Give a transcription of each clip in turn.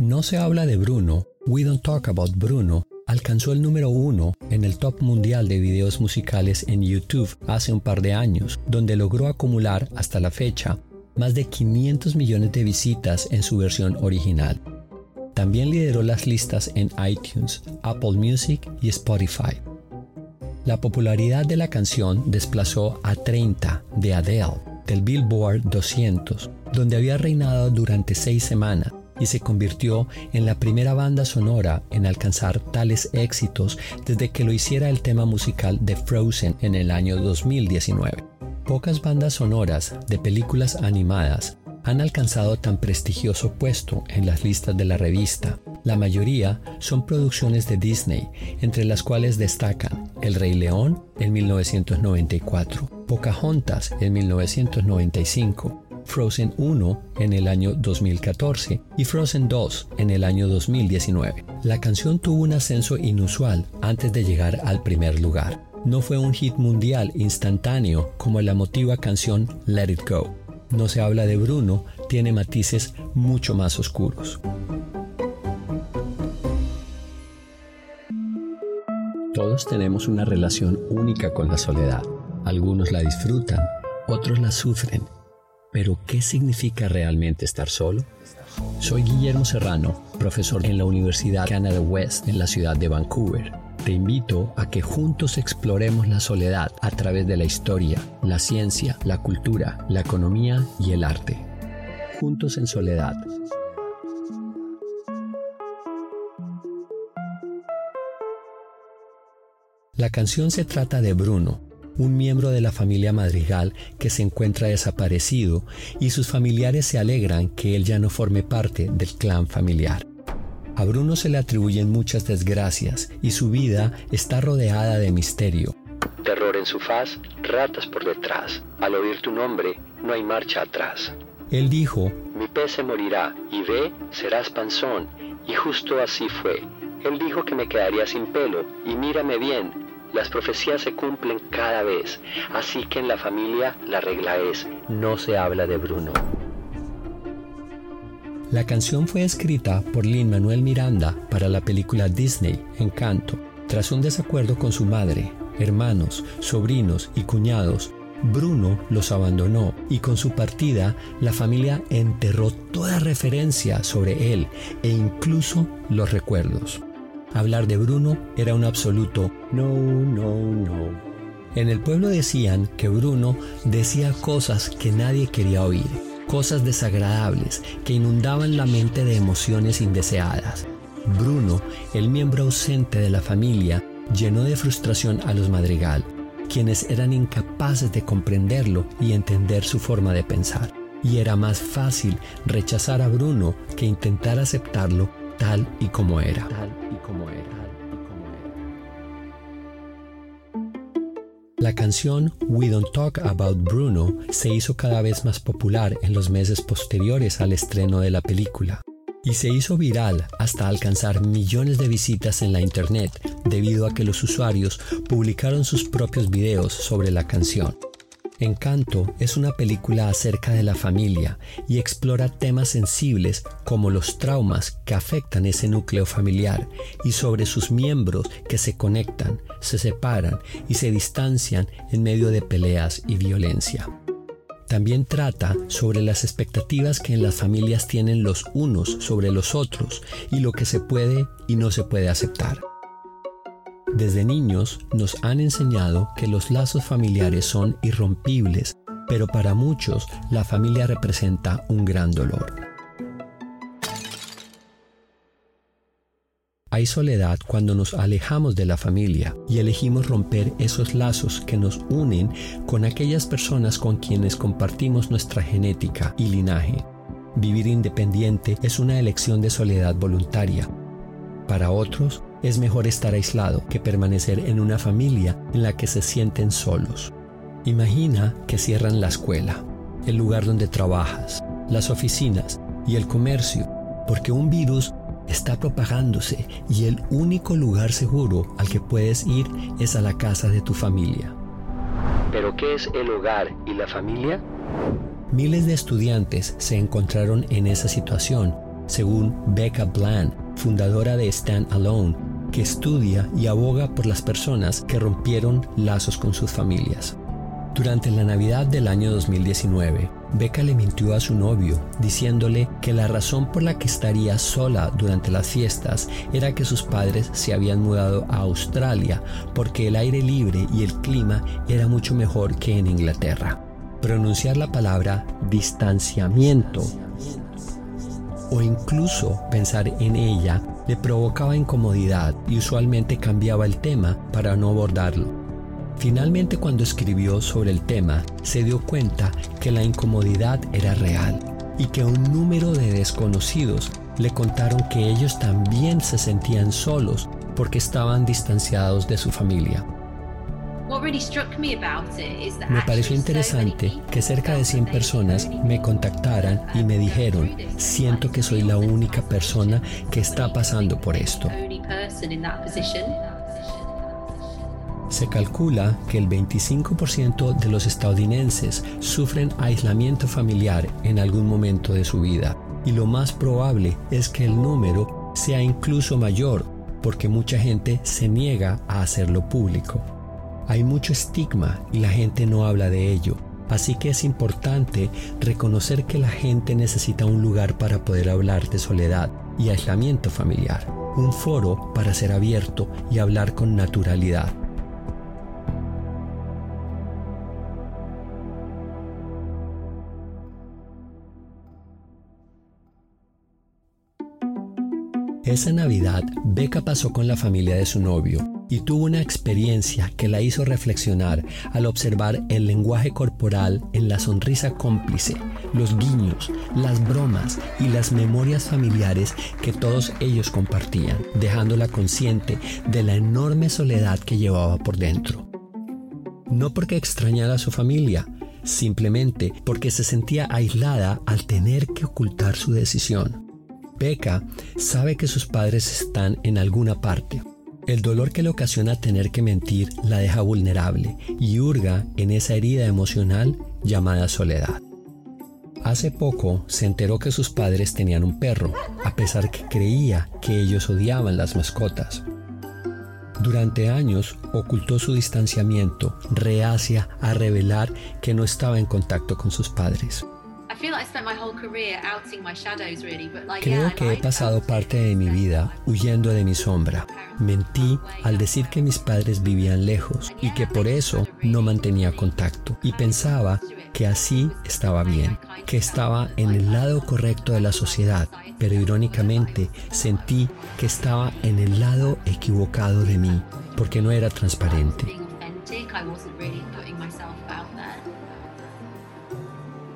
No se habla de Bruno, We Don't Talk About Bruno, alcanzó el número uno en el top mundial de videos musicales en YouTube hace un par de años, donde logró acumular hasta la fecha más de 500 millones de visitas en su versión original. También lideró las listas en iTunes, Apple Music y Spotify. La popularidad de la canción desplazó a 30 de Adele del Billboard 200, donde había reinado durante seis semanas y se convirtió en la primera banda sonora en alcanzar tales éxitos desde que lo hiciera el tema musical de Frozen en el año 2019. Pocas bandas sonoras de películas animadas han alcanzado tan prestigioso puesto en las listas de la revista. La mayoría son producciones de Disney, entre las cuales destacan El Rey León en 1994, Pocahontas en 1995, Frozen 1 en el año 2014 y Frozen 2 en el año 2019. La canción tuvo un ascenso inusual antes de llegar al primer lugar. No fue un hit mundial instantáneo como la emotiva canción Let It Go. No se habla de Bruno, tiene matices mucho más oscuros. Todos tenemos una relación única con la soledad. Algunos la disfrutan, otros la sufren pero, ¿qué significa realmente estar solo? Soy Guillermo Serrano, profesor en la Universidad Canada West en la ciudad de Vancouver. Te invito a que juntos exploremos la soledad a través de la historia, la ciencia, la cultura, la economía y el arte. Juntos en soledad. La canción se trata de Bruno, un miembro de la familia Madrigal que se encuentra desaparecido y sus familiares se alegran que él ya no forme parte del clan familiar. A Bruno se le atribuyen muchas desgracias y su vida está rodeada de misterio. Terror en su faz, ratas por detrás. Al oír tu nombre, no hay marcha atrás. Él dijo, Mi pez se morirá, y ve, serás panzón. Y justo así fue. Él dijo que me quedaría sin pelo, y mírame bien, las profecías se cumplen cada vez, así que en la familia la regla es, no se habla de Bruno. La canción fue escrita por Lin Manuel Miranda para la película Disney Encanto. Tras un desacuerdo con su madre, hermanos, sobrinos y cuñados, Bruno los abandonó y con su partida la familia enterró toda referencia sobre él e incluso los recuerdos. Hablar de Bruno era un absoluto no, no, no. En el pueblo decían que Bruno decía cosas que nadie quería oír, cosas desagradables que inundaban la mente de emociones indeseadas. Bruno, el miembro ausente de la familia, llenó de frustración a los Madrigal, quienes eran incapaces de comprenderlo y entender su forma de pensar. Y era más fácil rechazar a Bruno que intentar aceptarlo tal y como era. y como era. La canción We Don't Talk About Bruno se hizo cada vez más popular en los meses posteriores al estreno de la película y se hizo viral hasta alcanzar millones de visitas en la internet debido a que los usuarios publicaron sus propios videos sobre la canción. Encanto es una película acerca de la familia y explora temas sensibles como los traumas que afectan ese núcleo familiar y sobre sus miembros que se conectan, se separan y se distancian en medio de peleas y violencia. También trata sobre las expectativas que en las familias tienen los unos sobre los otros y lo que se puede y no se puede aceptar. Desde niños nos han enseñado que los lazos familiares son irrompibles, pero para muchos la familia representa un gran dolor. Hay soledad cuando nos alejamos de la familia y elegimos romper esos lazos que nos unen con aquellas personas con quienes compartimos nuestra genética y linaje. Vivir independiente es una elección de soledad voluntaria. Para otros, es mejor estar aislado que permanecer en una familia en la que se sienten solos. Imagina que cierran la escuela, el lugar donde trabajas, las oficinas y el comercio, porque un virus está propagándose y el único lugar seguro al que puedes ir es a la casa de tu familia. ¿Pero qué es el hogar y la familia? Miles de estudiantes se encontraron en esa situación, según Becca Bland, fundadora de Stand Alone, que estudia y aboga por las personas que rompieron lazos con sus familias. Durante la Navidad del año 2019, Becca le mintió a su novio, diciéndole que la razón por la que estaría sola durante las fiestas era que sus padres se habían mudado a Australia porque el aire libre y el clima era mucho mejor que en Inglaterra. Pronunciar la palabra distanciamiento o incluso pensar en ella le provocaba incomodidad y usualmente cambiaba el tema para no abordarlo. Finalmente cuando escribió sobre el tema, se dio cuenta que la incomodidad era real y que un número de desconocidos le contaron que ellos también se sentían solos porque estaban distanciados de su familia. Me pareció interesante que cerca de 100 personas me contactaran y me dijeron, siento que soy la única persona que está pasando por esto. Se calcula que el 25% de los estadounidenses sufren aislamiento familiar en algún momento de su vida y lo más probable es que el número sea incluso mayor porque mucha gente se niega a hacerlo público. Hay mucho estigma y la gente no habla de ello, así que es importante reconocer que la gente necesita un lugar para poder hablar de soledad y aislamiento familiar, un foro para ser abierto y hablar con naturalidad. Esa Navidad, Becca pasó con la familia de su novio y tuvo una experiencia que la hizo reflexionar al observar el lenguaje corporal en la sonrisa cómplice, los guiños, las bromas y las memorias familiares que todos ellos compartían, dejándola consciente de la enorme soledad que llevaba por dentro. No porque extrañara a su familia, simplemente porque se sentía aislada al tener que ocultar su decisión. Becca sabe que sus padres están en alguna parte. El dolor que le ocasiona tener que mentir la deja vulnerable y hurga en esa herida emocional llamada soledad. Hace poco se enteró que sus padres tenían un perro, a pesar que creía que ellos odiaban las mascotas. Durante años ocultó su distanciamiento, reacia a revelar que no estaba en contacto con sus padres. Creo que he pasado parte de mi vida huyendo de mi sombra. Mentí al decir que mis padres vivían lejos y que por eso no mantenía contacto. Y pensaba que así estaba bien, que estaba en el lado correcto de la sociedad, pero irónicamente sentí que estaba en el lado equivocado de mí, porque no era transparente.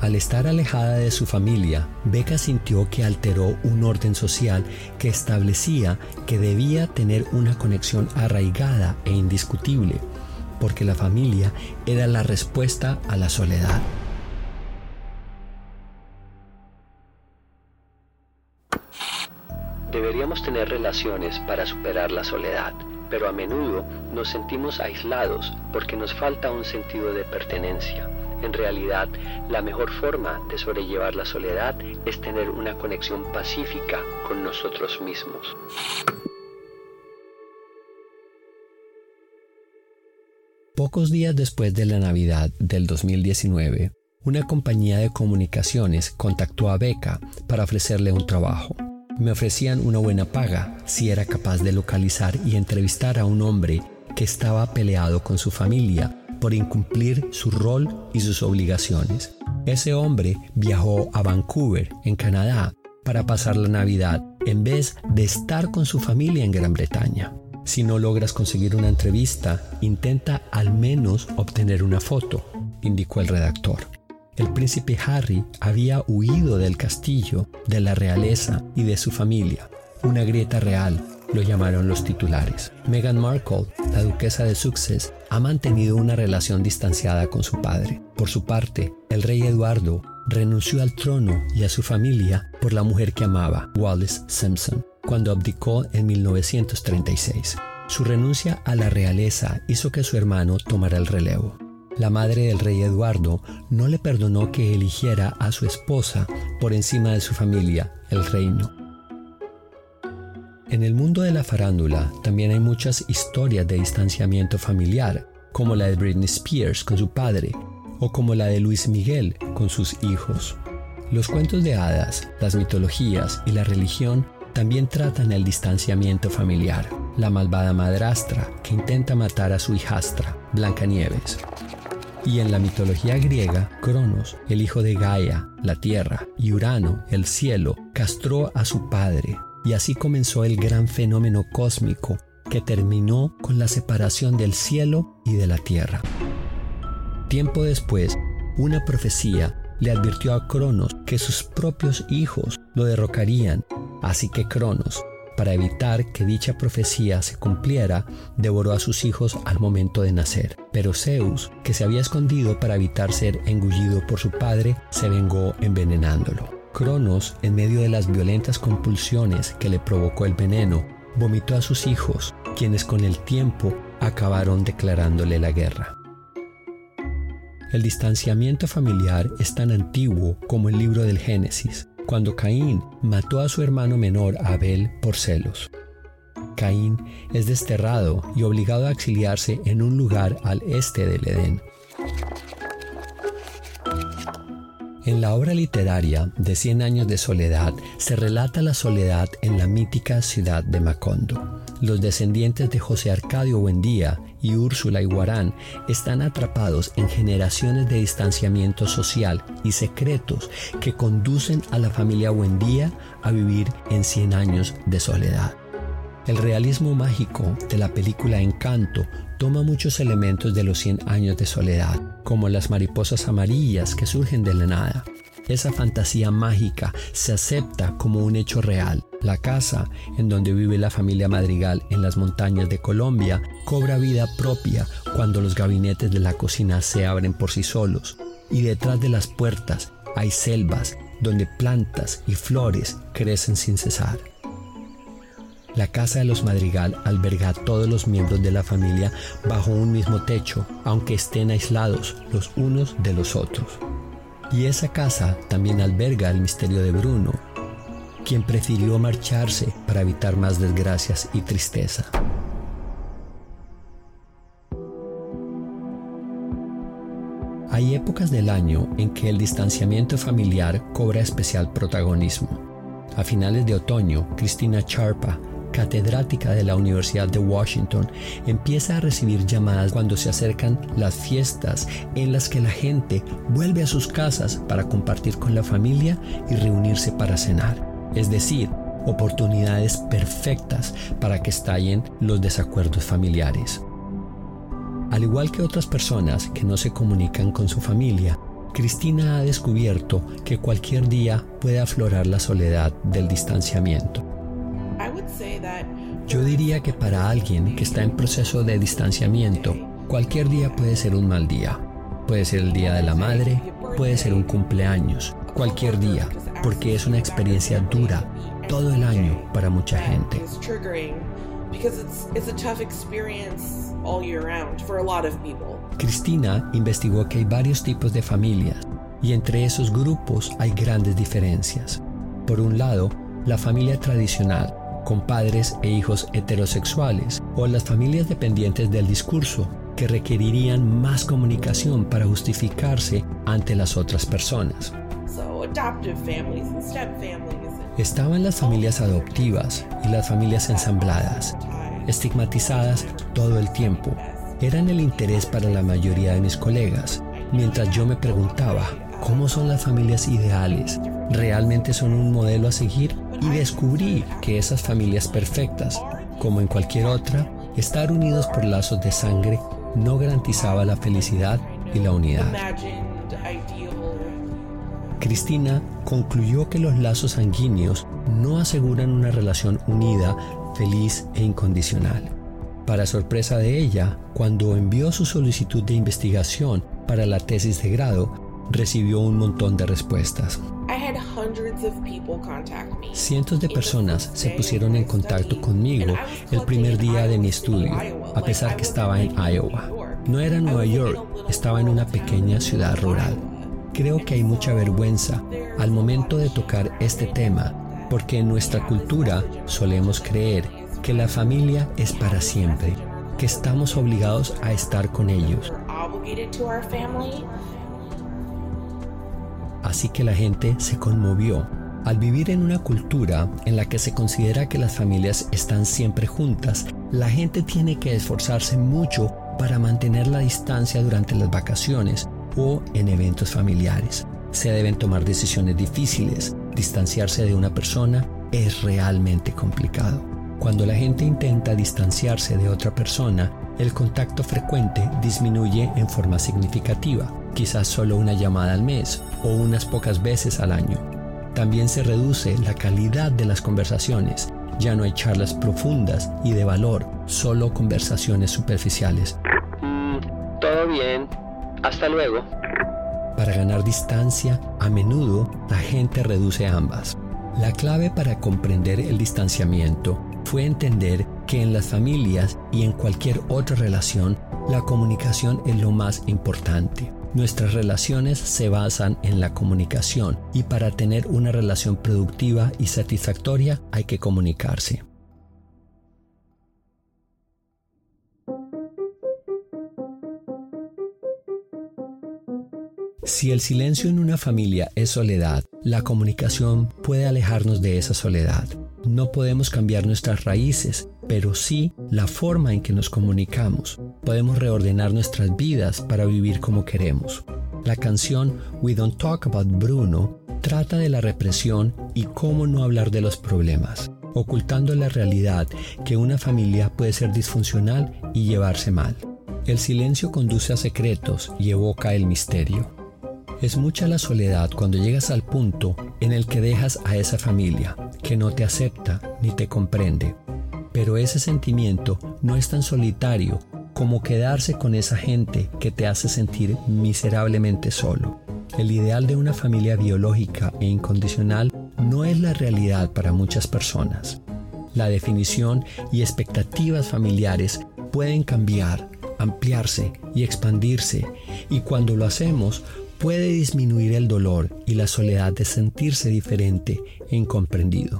Al estar alejada de su familia, Becca sintió que alteró un orden social que establecía que debía tener una conexión arraigada e indiscutible, porque la familia era la respuesta a la soledad. Deberíamos tener relaciones para superar la soledad, pero a menudo nos sentimos aislados porque nos falta un sentido de pertenencia. En realidad, la mejor forma de sobrellevar la soledad es tener una conexión pacífica con nosotros mismos. Pocos días después de la Navidad del 2019, una compañía de comunicaciones contactó a Beca para ofrecerle un trabajo. Me ofrecían una buena paga si era capaz de localizar y entrevistar a un hombre que estaba peleado con su familia por incumplir su rol y sus obligaciones. Ese hombre viajó a Vancouver, en Canadá, para pasar la Navidad en vez de estar con su familia en Gran Bretaña. Si no logras conseguir una entrevista, intenta al menos obtener una foto, indicó el redactor. El príncipe Harry había huido del castillo, de la realeza y de su familia. Una grieta real, lo llamaron los titulares. Meghan Markle, la duquesa de Sussex, ha mantenido una relación distanciada con su padre. Por su parte, el rey Eduardo renunció al trono y a su familia por la mujer que amaba, Wallace Simpson, cuando abdicó en 1936. Su renuncia a la realeza hizo que su hermano tomara el relevo. La madre del rey Eduardo no le perdonó que eligiera a su esposa por encima de su familia, el reino. En el mundo de la farándula también hay muchas historias de distanciamiento familiar, como la de Britney Spears con su padre, o como la de Luis Miguel con sus hijos. Los cuentos de hadas, las mitologías y la religión también tratan el distanciamiento familiar, la malvada madrastra que intenta matar a su hijastra, Blancanieves. Y en la mitología griega, Cronos, el hijo de Gaia, la tierra, y Urano, el cielo, castró a su padre, y así comenzó el gran fenómeno cósmico que terminó con la separación del cielo y de la tierra. Tiempo después, una profecía le advirtió a Cronos que sus propios hijos lo derrocarían, así que Cronos, para evitar que dicha profecía se cumpliera, devoró a sus hijos al momento de nacer. Pero Zeus, que se había escondido para evitar ser engullido por su padre, se vengó envenenándolo. Cronos, en medio de las violentas compulsiones que le provocó el veneno, vomitó a sus hijos, quienes con el tiempo acabaron declarándole la guerra. El distanciamiento familiar es tan antiguo como el libro del Génesis, cuando Caín mató a su hermano menor Abel por celos. Caín es desterrado y obligado a exiliarse en un lugar al este del Edén. En la obra literaria de Cien años de soledad se relata la soledad en la mítica ciudad de Macondo. Los descendientes de José Arcadio Buendía y Úrsula Iguarán están atrapados en generaciones de distanciamiento social y secretos que conducen a la familia Buendía a vivir en 100 años de soledad. El realismo mágico de la película Encanto toma muchos elementos de los 100 años de soledad, como las mariposas amarillas que surgen de la nada, esa fantasía mágica se acepta como un hecho real. La casa en donde vive la familia Madrigal en las montañas de Colombia cobra vida propia cuando los gabinetes de la cocina se abren por sí solos y detrás de las puertas hay selvas donde plantas y flores crecen sin cesar. La casa de los Madrigal alberga a todos los miembros de la familia bajo un mismo techo, aunque estén aislados los unos de los otros. Y esa casa también alberga el misterio de Bruno, quien prefirió marcharse para evitar más desgracias y tristeza. Hay épocas del año en que el distanciamiento familiar cobra especial protagonismo. A finales de otoño, Cristina Charpa catedrática de la Universidad de Washington, empieza a recibir llamadas cuando se acercan las fiestas en las que la gente vuelve a sus casas para compartir con la familia y reunirse para cenar. Es decir, oportunidades perfectas para que estallen los desacuerdos familiares. Al igual que otras personas que no se comunican con su familia, Cristina ha descubierto que cualquier día puede aflorar la soledad del distanciamiento. Yo diría que para alguien que está en proceso de distanciamiento, cualquier día puede ser un mal día. Puede ser el día de la madre, puede ser un cumpleaños, cualquier día, porque es una experiencia dura todo el año para mucha gente. Cristina investigó que hay varios tipos de familias y entre esos grupos hay grandes diferencias. Por un lado, la familia tradicional, con padres e hijos heterosexuales, o las familias dependientes del discurso, que requerirían más comunicación para justificarse ante las otras personas. Estaban las familias adoptivas y las familias ensambladas, estigmatizadas todo el tiempo. Eran el interés para la mayoría de mis colegas, mientras yo me preguntaba, ¿cómo son las familias ideales? ¿Realmente son un modelo a seguir? Y descubrí que esas familias perfectas, como en cualquier otra, estar unidos por lazos de sangre no garantizaba la felicidad y la unidad. Cristina concluyó que los lazos sanguíneos no aseguran una relación unida, feliz e incondicional. Para sorpresa de ella, cuando envió su solicitud de investigación para la tesis de grado, recibió un montón de respuestas. Cientos de personas se pusieron en contacto conmigo el primer día de mi estudio, a pesar que estaba en Iowa. No era Nueva York, estaba en una pequeña ciudad rural. Creo que hay mucha vergüenza al momento de tocar este tema, porque en nuestra cultura solemos creer que la familia es para siempre, que estamos obligados a estar con ellos. Así que la gente se conmovió al vivir en una cultura en la que se considera que las familias están siempre juntas, la gente tiene que esforzarse mucho para mantener la distancia durante las vacaciones o en eventos familiares. Se deben tomar decisiones difíciles. Distanciarse de una persona es realmente complicado. Cuando la gente intenta distanciarse de otra persona, el contacto frecuente disminuye en forma significativa, quizás solo una llamada al mes o unas pocas veces al año. También se reduce la calidad de las conversaciones, ya no hay charlas profundas y de valor, solo conversaciones superficiales. Mm, todo bien, hasta luego. Para ganar distancia, a menudo la gente reduce ambas. La clave para comprender el distanciamiento fue entender que en las familias y en cualquier otra relación, la comunicación es lo más importante. Nuestras relaciones se basan en la comunicación y para tener una relación productiva y satisfactoria hay que comunicarse. Si el silencio en una familia es soledad, la comunicación puede alejarnos de esa soledad. No podemos cambiar nuestras raíces, pero sí la forma en que nos comunicamos. Podemos reordenar nuestras vidas para vivir como queremos. La canción We Don't Talk About Bruno trata de la represión y cómo no hablar de los problemas, ocultando la realidad que una familia puede ser disfuncional y llevarse mal. El silencio conduce a secretos y evoca el misterio. Es mucha la soledad cuando llegas al punto en el que dejas a esa familia que no te acepta ni te comprende. Pero ese sentimiento no es tan solitario como quedarse con esa gente que te hace sentir miserablemente solo. El ideal de una familia biológica e incondicional no es la realidad para muchas personas. La definición y expectativas familiares pueden cambiar, ampliarse y expandirse, y cuando lo hacemos puede disminuir el dolor y la soledad de sentirse diferente e incomprendido.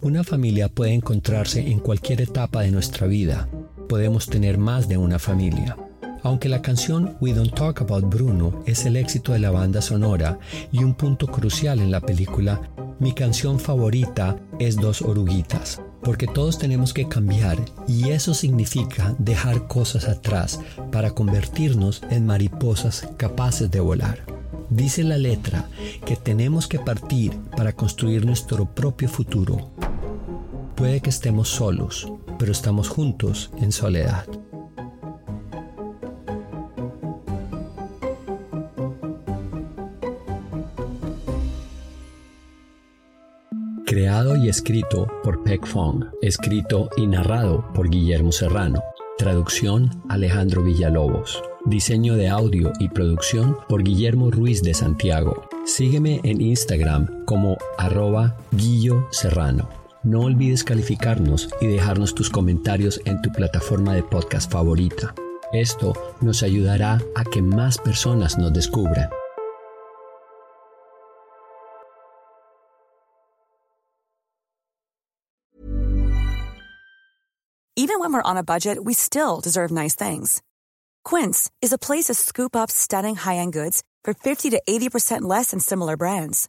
Una familia puede encontrarse en cualquier etapa de nuestra vida. Podemos tener más de una familia. Aunque la canción We Don't Talk About Bruno es el éxito de la banda sonora y un punto crucial en la película, mi canción favorita es Dos Oruguitas porque todos tenemos que cambiar y eso significa dejar cosas atrás para convertirnos en mariposas capaces de volar. Dice la letra que tenemos que partir para construir nuestro propio futuro. Puede que estemos solos, pero estamos juntos en soledad. Creado y escrito por Peck Fong, escrito y narrado por Guillermo Serrano. Traducción Alejandro Villalobos. Diseño de audio y producción por Guillermo Ruiz de Santiago. Sígueme en Instagram como arroba Guillo Serrano. No olvides calificarnos y dejarnos tus comentarios en tu plataforma de podcast favorita. Esto nos ayudará a que más personas nos descubran. Even when we're on a budget, we still deserve nice things. Quince is a place to scoop up stunning high-end goods for 50 to 80% less than similar brands.